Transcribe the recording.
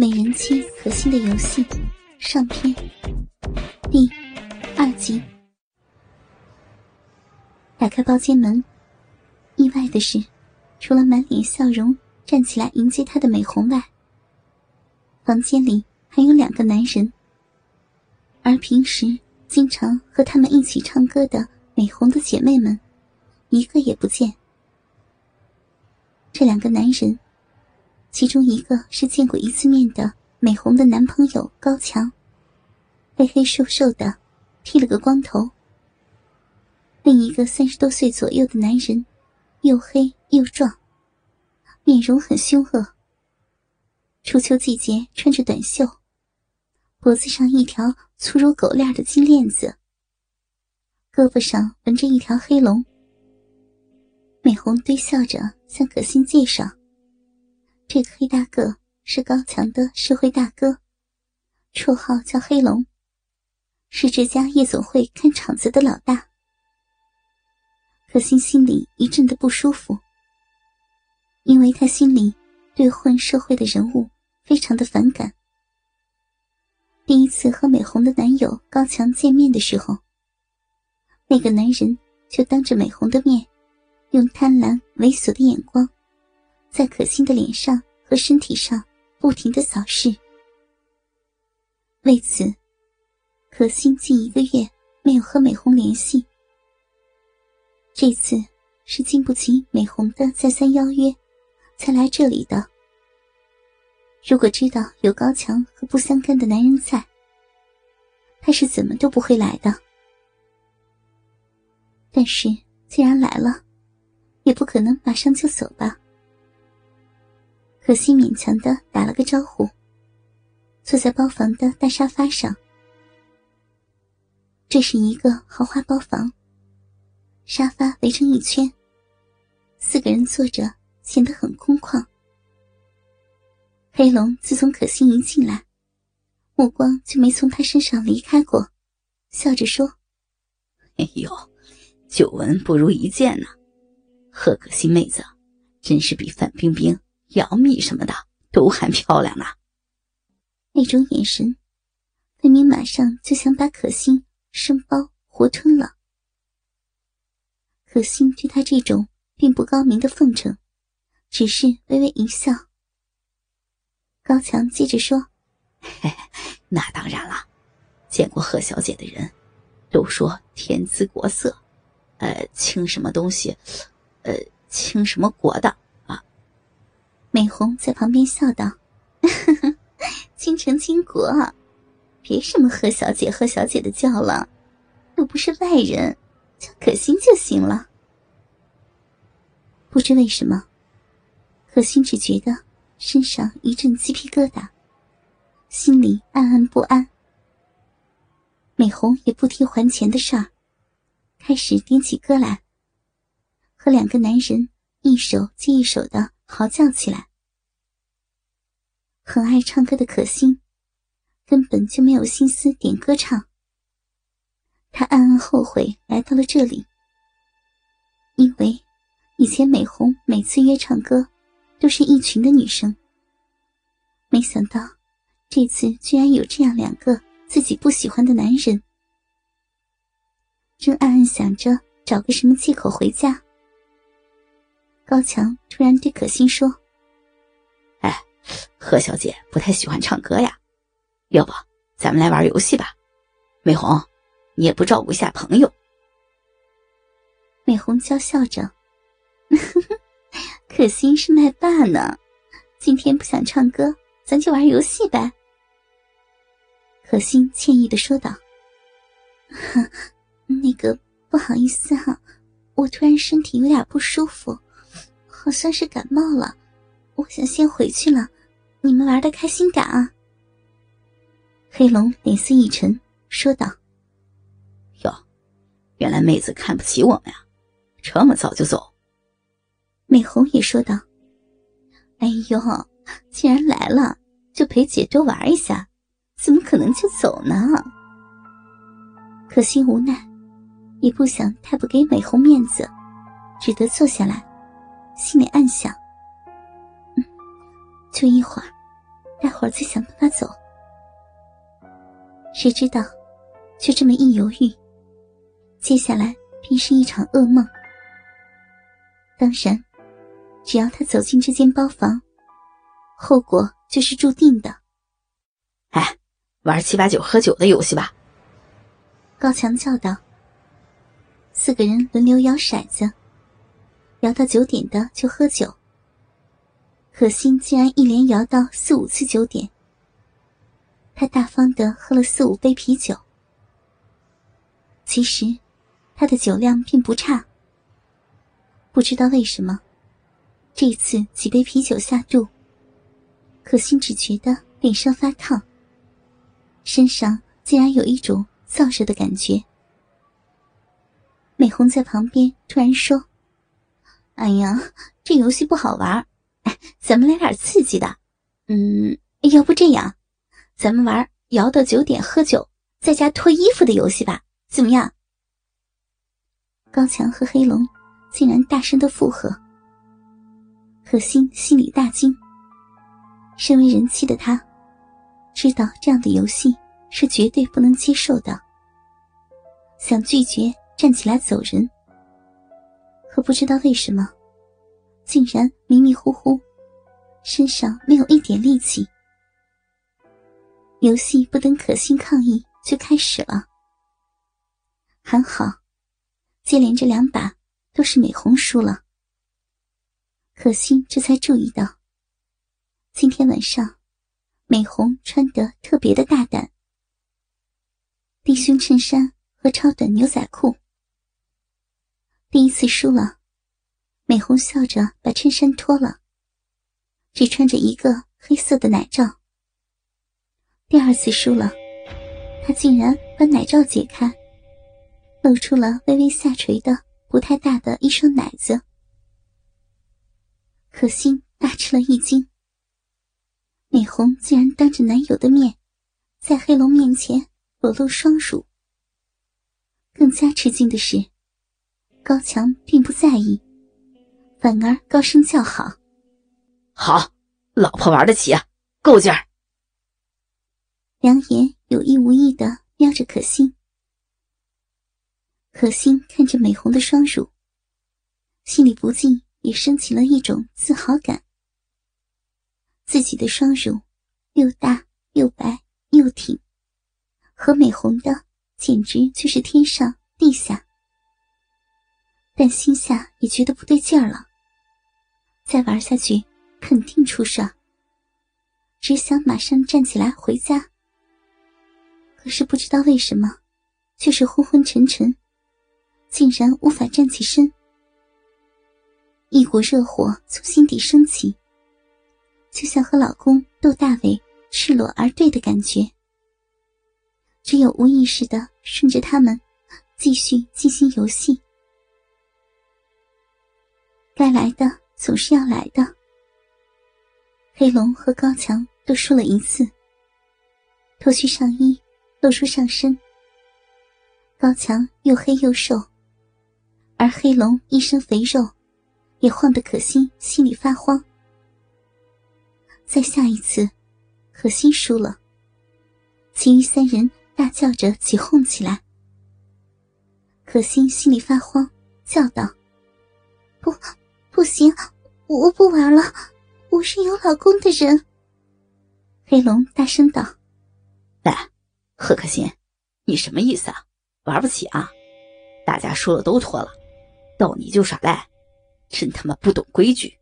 美人妻可心的游戏上篇第二集。打开包间门，意外的是，除了满脸笑容站起来迎接他的美红外，房间里还有两个男人。而平时经常和他们一起唱歌的美红的姐妹们，一个也不见。这两个男人。其中一个是见过一次面的美红的男朋友高强，黑黑瘦瘦的，剃了个光头。另一个三十多岁左右的男人，又黑又壮，面容很凶恶。初秋季节穿着短袖，脖子上一条粗如狗链的金链子，胳膊上纹着一条黑龙。美红堆笑着向可心介绍。这个黑大个是高强的社会大哥，绰号叫黑龙，是这家夜总会看场子的老大。可心心里一阵的不舒服，因为他心里对混社会的人物非常的反感。第一次和美红的男友高强见面的时候，那个男人就当着美红的面，用贪婪猥琐的眼光。在可心的脸上和身体上不停的扫视，为此，可心近一个月没有和美红联系。这次是经不起美红的再三邀约，才来这里的。如果知道有高强和不相干的男人在，他是怎么都不会来的。但是既然来了，也不可能马上就走吧。可惜勉强的打了个招呼，坐在包房的大沙发上。这是一个豪华包房，沙发围成一圈，四个人坐着显得很空旷。黑龙自从可心一进来，目光就没从他身上离开过，笑着说：“哎呦，久闻不如一见呐，贺可心妹子真是比范冰冰。”杨幂什么的都还漂亮呢，那种眼神，分明马上就想把可心生包活吞了。可心对他这种并不高明的奉承，只是微微一笑。高强接着说：“那当然了，见过贺小姐的人，都说天姿国色，呃，清什么东西，呃，清什么国的。”美红在旁边笑道：“倾城倾国，别什么贺小姐、贺小姐的叫了，又不是外人，叫可心就行了。”不知为什么，可心只觉得身上一阵鸡皮疙瘩，心里暗暗不安。美红也不提还钱的事儿，开始点起歌来，和两个男人一首接一首的。嚎叫起来，很爱唱歌的可心，根本就没有心思点歌唱。他暗暗后悔来到了这里，因为以前美红每次约唱歌，都是一群的女生。没想到这次居然有这样两个自己不喜欢的男人，正暗暗想着找个什么借口回家。高强突然对可心说：“哎，贺小姐不太喜欢唱歌呀，要不咱们来玩游戏吧？美红，你也不照顾一下朋友。”美红娇笑着：“ 可心是麦霸呢，今天不想唱歌，咱就玩游戏呗。”可心歉意的说道：“ 那个不好意思哈，我突然身体有点不舒服。”好像是感冒了，我想先回去了。你们玩的开心点啊！黑龙脸色一沉，说道：“哟，原来妹子看不起我们呀，这么早就走？”美红也说道：“哎呦，既然来了，就陪姐多玩一下，怎么可能就走呢？”可惜无奈，也不想太不给美红面子，只得坐下来。心里暗想：“嗯，就一会儿，待会会儿再想办法走。谁知道，就这么一犹豫，接下来便是一场噩梦。当然，只要他走进这间包房，后果就是注定的。哎，玩七八九喝酒的游戏吧！高强叫道。四个人轮流摇骰子，摇到九点的就喝酒。可心竟然一连摇到四五次九点，他大方的喝了四五杯啤酒。其实，他的酒量并不差。不知道为什么，这一次几杯啤酒下肚，可心只觉得脸上发烫，身上竟然有一种燥热的感觉。美红在旁边突然说：“哎呀，这游戏不好玩，哎，咱们来点刺激的。嗯，要不这样，咱们玩摇到九点喝酒，在家脱衣服的游戏吧，怎么样？”高强和黑龙竟然大声的附和。可心心里大惊。身为人妻的她，知道这样的游戏是绝对不能接受的，想拒绝。站起来走人，可不知道为什么，竟然迷迷糊糊，身上没有一点力气。游戏不等可心抗议就开始了。还好，接连这两把都是美红输了。可心这才注意到，今天晚上美红穿得特别的大胆，低胸衬衫和超短牛仔裤。第一次输了，美红笑着把衬衫脱了，只穿着一个黑色的奶罩。第二次输了，她竟然把奶罩解开，露出了微微下垂的不太大的一双奶子。可心大吃了一惊，美红竟然当着男友的面，在黑龙面前裸露双乳。更加吃惊的是。高强并不在意，反而高声叫好：“好，老婆玩得起啊，够劲儿。”两眼有意无意的瞄着可心，可心看着美红的双乳，心里不禁也升起了一种自豪感。自己的双乳又大又白又挺，和美红的简直就是天上地下。但心下也觉得不对劲儿了，再玩下去肯定出事儿。只想马上站起来回家。可是不知道为什么，就是昏昏沉沉，竟然无法站起身。一股热火从心底升起，就像和老公窦大伟赤裸而对的感觉。只有无意识的顺着他们，继续进行游戏。该来的总是要来的。黑龙和高强都输了一次，脱去上衣，露出上身。高强又黑又瘦，而黑龙一身肥肉，也晃得可心心里发慌。再下一次，可心输了，其余三人大叫着起哄起来。可心心里发慌，叫道：“！”行，我不玩了，我是有老公的人。黑龙大声道：“哎，贺可欣，你什么意思啊？玩不起啊？大家输了都脱了，到你就耍赖，真他妈不懂规矩。”